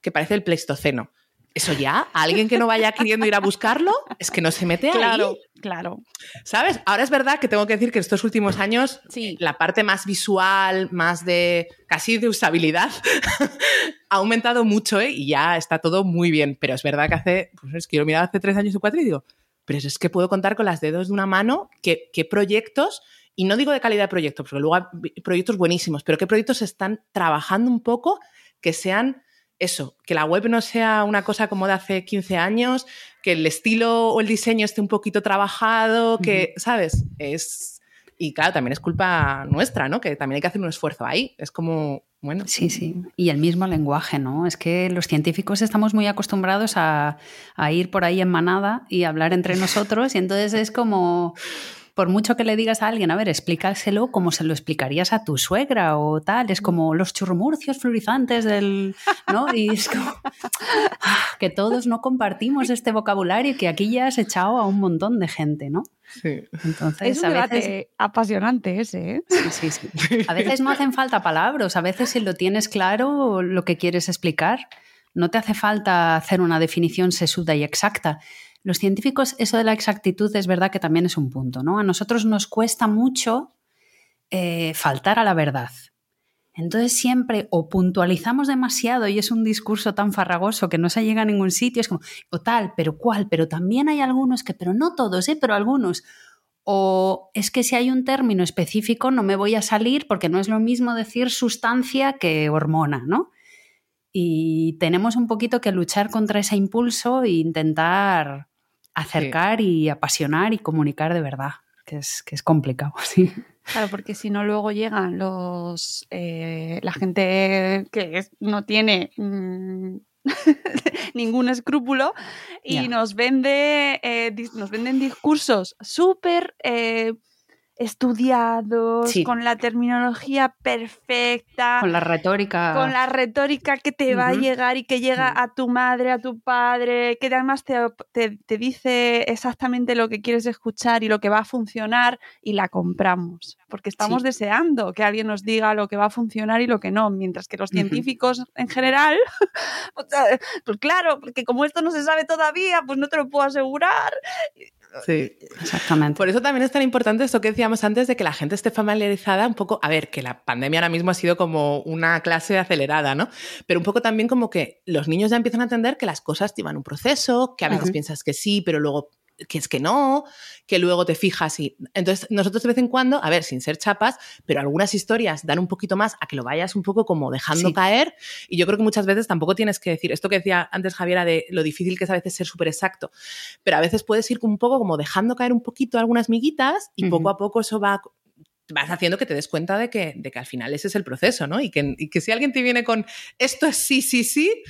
que parece el Pleistoceno. Eso ya, a alguien que no vaya queriendo ir a buscarlo, es que no se mete claro, ahí. claro. ¿Sabes? Ahora es verdad que tengo que decir que estos últimos años la parte más visual, más de casi de usabilidad, [laughs] ha aumentado mucho ¿eh? y ya está todo muy bien. Pero es verdad que hace, pues es que yo miraba hace tres años o cuatro y digo, pero es que puedo contar con las dedos de una mano qué, qué proyectos, y no digo de calidad de proyectos, porque luego hay proyectos buenísimos, pero qué proyectos están trabajando un poco que sean eso, que la web no sea una cosa como de hace 15 años, que el estilo o el diseño esté un poquito trabajado, que, ¿sabes? Es... Y claro, también es culpa nuestra, ¿no? Que también hay que hacer un esfuerzo ahí. Es como, bueno. Sí, sí. Y el mismo lenguaje, ¿no? Es que los científicos estamos muy acostumbrados a, a ir por ahí en manada y hablar entre nosotros y entonces es como, por mucho que le digas a alguien, a ver, explícaselo como se lo explicarías a tu suegra o tal, es como los churrumurcios fluorizantes del, ¿no? Y es como ah, que todos no compartimos este vocabulario que aquí ya has echado a un montón de gente, ¿no? Sí. Entonces, Es un a debate veces... apasionante ese, ¿eh? Sí, sí, sí. A veces no hacen falta palabras, a veces si lo tienes claro lo que quieres explicar, no te hace falta hacer una definición sesuda y exacta. Los científicos, eso de la exactitud es verdad que también es un punto, ¿no? A nosotros nos cuesta mucho eh, faltar a la verdad. Entonces siempre o puntualizamos demasiado y es un discurso tan farragoso que no se llega a ningún sitio, es como, o tal, pero cuál, pero también hay algunos que, pero no todos, ¿eh? pero algunos. O es que si hay un término específico no me voy a salir porque no es lo mismo decir sustancia que hormona, ¿no? Y tenemos un poquito que luchar contra ese impulso e intentar acercar y apasionar y comunicar de verdad, que es, que es complicado, [laughs] sí. Claro, porque si no luego llegan los eh, la gente que no tiene mm, [laughs] ningún escrúpulo y nos vende eh, nos venden discursos súper eh, estudiados, Sí. con la terminología perfecta, Con la retórica. con la retórica que te va a llegar y que llega a tu madre, a tu padre, que además te, te- te dice exactamente lo que quieres escuchar y lo que va a funcionar y la compramos. Porque estamos Sí. deseando que alguien nos diga lo que va a funcionar y lo que no, mientras que los Ujú. científicos en general, o [laughs] sea, pues claro, porque como esto no se sabe todavía, pues no te lo puedo asegurar. Sí. Exactamente. Por eso también es tan importante esto que decíamos antes de que la gente esté familiarizada un poco, a ver, que la pandemia ahora mismo ha sido como una clase acelerada, ¿no? Pero un poco también como que los niños ya empiezan a entender que las cosas llevan un proceso, que a veces piensas que sí, pero luego que es que no, que luego te fijas y... Entonces, nosotros de vez en cuando, a ver, sin ser chapas, pero algunas historias dan un poquito más a que lo vayas un poco como dejando Sí. caer y yo creo que muchas veces tampoco tienes que decir, esto que decía antes Javiera de lo difícil que es a veces ser súper exacto, pero a veces puedes ir un poco como dejando caer un poquito algunas miguitas y poco a poco eso va vas haciendo que te des cuenta de que, de que al final ese es el proceso, ¿no? Y que, y que si alguien te viene con esto es sí, sí, sí,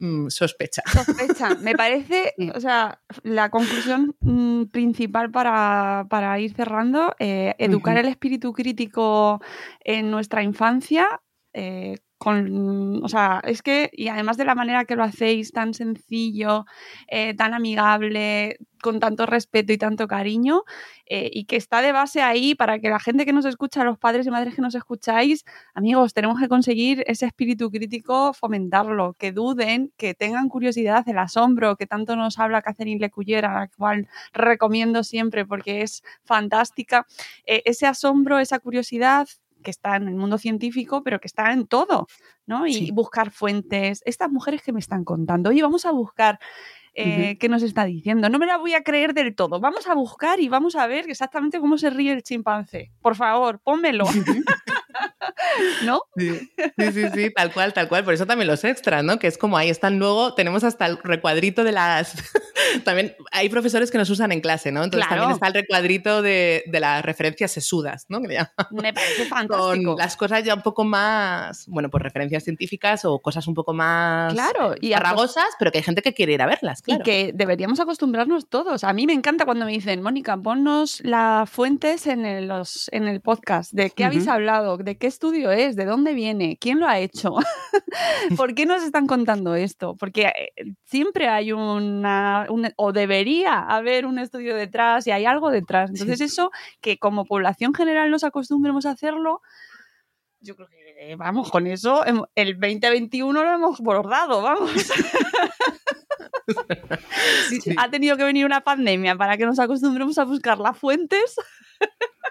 mm, sospecha. Sospecha. [laughs] Me parece, o sea, la conclusión mm, principal para, para ir cerrando, eh, educar el espíritu crítico en nuestra infancia. eh, con, o sea, es que, y además de la manera que lo hacéis, tan sencillo, eh, tan amigable, con tanto respeto y tanto cariño, eh, y que está de base ahí para que la gente que nos escucha, los padres y madres que nos escucháis, amigos, tenemos que conseguir ese espíritu crítico, fomentarlo, que duden, que tengan curiosidad, el asombro, que tanto nos habla Catherine Lecuyer, a la cual recomiendo siempre porque es fantástica. Eh, ese asombro, esa curiosidad que está en el mundo científico, pero que está en todo, ¿no? Y Sí. buscar fuentes. Estas mujeres que me están contando, oye, vamos a buscar eh, qué nos está diciendo. No me la voy a creer del todo. Vamos a buscar y vamos a ver exactamente cómo se ríe el chimpancé. Por favor, pónmelo. [laughs] [laughs] ¿No? Sí, sí, sí, sí, tal cual, tal cual. Por eso también los extras, ¿no? Que es como ahí están luego, tenemos hasta el recuadrito de las... [laughs] también hay profesores que nos usan en clase, ¿no? Entonces Claro. también está el recuadrito de, de las referencias sesudas, ¿no? Me parece [laughs] fantástico. Con las cosas ya un poco más, bueno, pues referencias científicas o cosas un poco más Claro, y a- farragosas, pero que hay gente que quiere ir a verlas, claro. Y que deberíamos acostumbrarnos todos. A mí me encanta cuando me dicen, Mónica, ponnos las fuentes en el, los- en el podcast. ¿De qué habéis hablado? ¿De qué estudio es? ¿De dónde viene? ¿Quién lo ha hecho? [laughs] ¿Por qué nos están contando esto? Porque eh, siempre hay una, un- o debería haber un estudio detrás y hay algo detrás. Entonces eso, que como población general nos acostumbremos a hacerlo, yo creo que, eh, vamos, con eso hem- el 2021 lo hemos bordado, vamos. [laughs] Ha tenido que venir una pandemia para que nos acostumbremos a buscar las fuentes.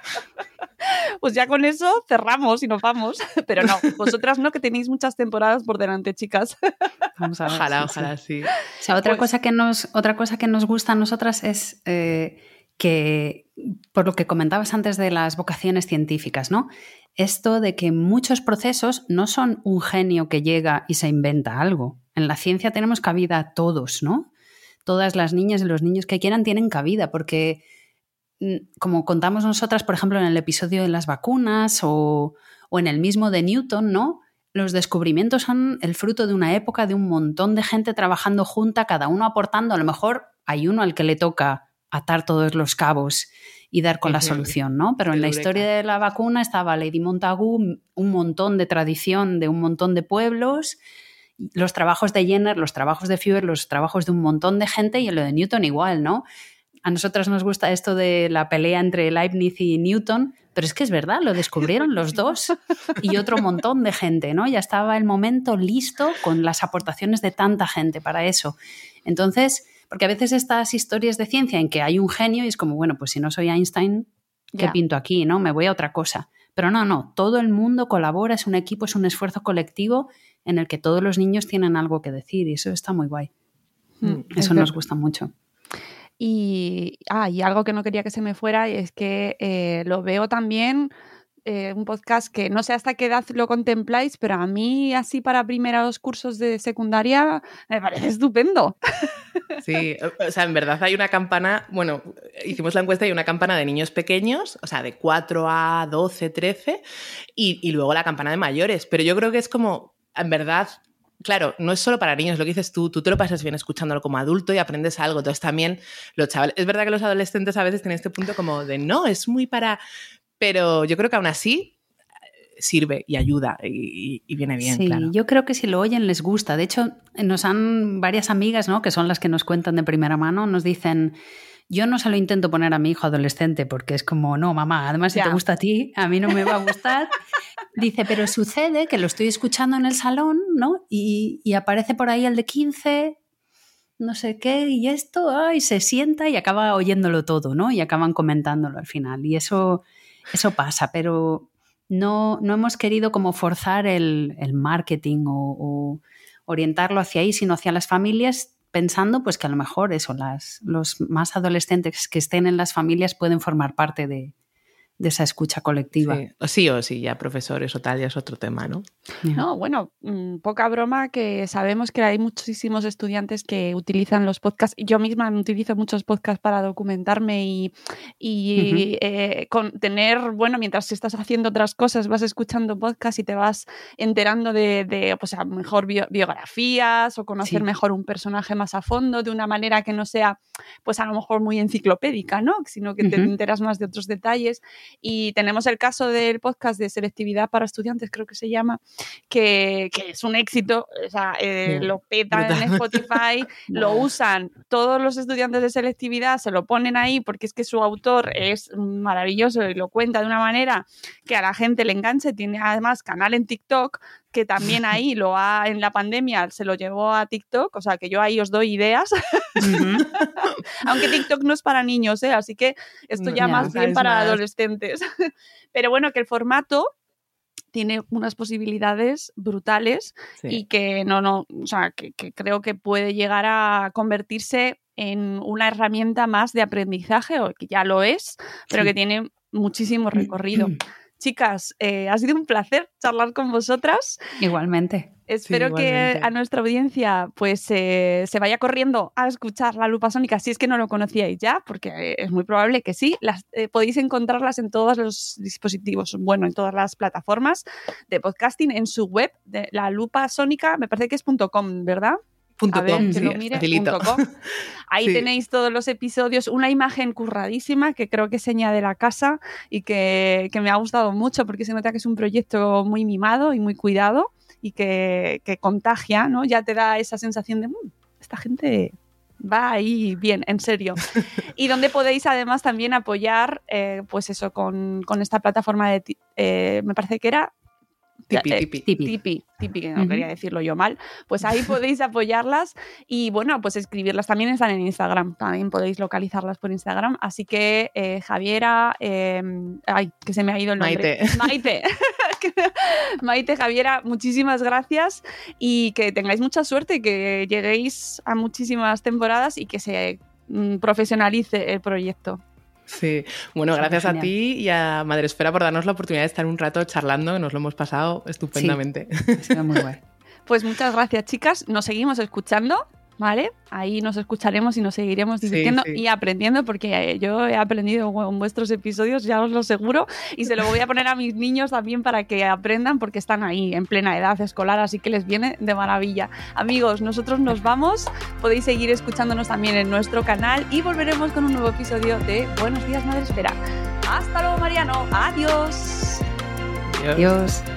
[laughs] Pues ya con eso cerramos y nos vamos. [laughs] Pero no, vosotras no, que tenéis muchas temporadas por delante, chicas. [laughs] Vamos a ver, Ojalá, sí, ojalá, sí. O sea, otra, Pues- cosa que nos, otra cosa que nos gusta a nosotras es eh, que, por lo que comentabas antes de las vocaciones científicas, ¿no? Esto de que muchos procesos no son un genio que llega y se inventa algo. En la ciencia tenemos cabida todos, ¿no? Todas las niñas y los niños que quieran tienen cabida, porque como contamos nosotras, por ejemplo, en el episodio de las vacunas o, o en el mismo de Newton, ¿no? Los descubrimientos son el fruto de una época de un montón de gente trabajando junta, cada uno aportando. A lo mejor hay uno al que le toca atar todos los cabos y dar con la solución, ¿no? Pero en la historia de la vacuna estaba Lady Montagu, un montón de tradición de un montón de pueblos, los trabajos de Jenner, los trabajos de Feuer, los trabajos de un montón de gente y lo de Newton igual, ¿no? A nosotras nos gusta esto de la pelea entre Leibniz y Newton, pero es que es verdad, lo descubrieron los dos y otro montón de gente, ¿no? Ya estaba el momento listo con las aportaciones de tanta gente para eso. Entonces, porque a veces estas historias de ciencia en que hay un genio y es como, bueno, pues si no soy Einstein, ¿qué pinto aquí? ¿No? Me voy a otra cosa. Pero no, no, todo el mundo colabora, es un equipo, es un esfuerzo colectivo en el que todos los niños tienen algo que decir y eso está muy guay. Mm, es Eso nos gusta mucho. Y, ah, y algo que no quería que se me fuera es que eh, lo veo también, eh, un podcast que no sé hasta qué edad lo contempláis, pero a mí así para primeros cursos de secundaria me parece estupendo. Sí, o sea, en verdad hay una campana, bueno, hicimos la encuesta y una campana de niños pequeños, o sea, de 4 a 12, 13, y, y luego la campana de mayores, pero yo creo que es como, en verdad, claro, no es solo para niños, lo que dices tú, tú te lo pasas bien escuchándolo como adulto y aprendes algo, entonces también los chavales, es verdad que los adolescentes a veces tienen este punto como de, no, es muy para, pero yo creo que aún así eh, sirve y ayuda y, y- y viene bien, sí, claro. yo creo que si lo oyen les gusta. De hecho, nos han varias amigas, ¿no? Que son las que nos cuentan de primera mano, nos dicen. Yo no se lo intento poner a mi hijo adolescente porque es como, no, mamá, además si Ya. te gusta a ti, a mí no me va a gustar. [laughs] Dice, pero sucede que lo estoy escuchando en el salón, ¿no? Y, y aparece por ahí el de 15 no sé qué, y esto, ay, se sienta y acaba oyéndolo todo, ¿no? Y acaban comentándolo al final. Y eso, eso pasa, pero no, no hemos querido como forzar el, el marketing o, o, orientarlo hacia ahí, sino hacia las familias, pensando pues que a lo mejor eso, las, los más adolescentes que estén en las familias pueden formar parte de, de esa escucha colectiva. Sí. O sí o sí, ya profesores o tal, ya es otro tema, ¿no? No, bueno, mmm, poca broma que sabemos que hay muchísimos estudiantes que utilizan los podcasts. Yo misma utilizo muchos podcasts para documentarme y, y uh -huh. eh, con tener, bueno, mientras estás haciendo otras cosas, vas escuchando podcasts y te vas enterando de, de pues a mejor bio, biografías o conocer sí. mejor un personaje más a fondo de una manera que no sea, pues a lo mejor muy enciclopédica, ¿no? Sino que te uh -huh. enteras más de otros detalles. Y tenemos el caso del podcast de selectividad para estudiantes, creo que se llama, que, que es un éxito, o sea, eh, lo petan en Spotify, [laughs] lo usan todos los estudiantes de selectividad, se lo ponen ahí porque es que su autor es maravilloso y lo cuenta de una manera que a la gente le enganche, tiene además canal en TikTok, que también ahí lo ha, en la pandemia se lo llevó a TikTok, o sea que yo ahí os doy ideas, uh [laughs] -huh. aunque TikTok no es para niños, ¿eh? así que esto ya no, más bien para más. adolescentes. [laughs] Pero bueno, que el formato tiene unas posibilidades brutales sí. y que no, no, o sea, que, que creo que puede llegar a convertirse en una herramienta más de aprendizaje, o que ya lo es, pero sí. que tiene muchísimo recorrido. [clears throat] Chicas, eh, ha sido un placer charlar con vosotras. Igualmente. Espero sí, que a nuestra audiencia pues eh, se vaya corriendo a escuchar la lupa sónica si es que no lo conocíais ya, porque es muy probable que sí. Las, eh, podéis encontrarlas en todos los dispositivos, bueno, en todas las plataformas de podcasting, en su web, de la lupa sónica, me parece que es .com, ¿verdad? Punto a ver, com, que sí, lo mire, punto com. [laughs] Ahí sí. tenéis todos los episodios, una imagen curradísima que creo que es seña de la casa y que, que, me ha gustado mucho porque se nota que es un proyecto muy mimado y muy cuidado y que, que contagia, ¿no? Ya te da esa sensación de, mmm, esta gente va ahí bien, en serio. [laughs] y donde podéis además también apoyar, eh, pues eso, con, con, esta plataforma de, eh, me parece que era Tipi, tipi. tipi, tipi, tipi, que no uh -huh. quería decirlo yo mal, pues ahí podéis apoyarlas y bueno, pues escribirlas también están en Instagram, también podéis localizarlas por Instagram, así que eh, Javiera, eh, ay, que se me ha ido el nombre. Maite. [laughs] Maite. [laughs] Maite, Javiera, muchísimas gracias y que tengáis mucha suerte, que lleguéis a muchísimas temporadas y que se mm, profesionalice el proyecto. Sí, bueno, gracias a ti y a Madresfera por darnos la oportunidad de estar un rato charlando, que nos lo hemos pasado estupendamente. Sí, muy guay. [laughs] Pues muchas gracias, chicas. Nos seguimos escuchando. ¿Vale? Ahí nos escucharemos y nos seguiremos divirtiendo sí, sí. y aprendiendo, porque yo he aprendido en vuestros episodios, ya os lo aseguro, y se lo voy a poner a mis niños también para que aprendan, porque están ahí en plena edad escolar, así que les viene de maravilla. Amigos, nosotros nos vamos, podéis seguir escuchándonos también en nuestro canal y volveremos con un nuevo episodio de Buenos Días Madre Espera. Hasta luego, Mariano. Adiós. Adiós. Adiós.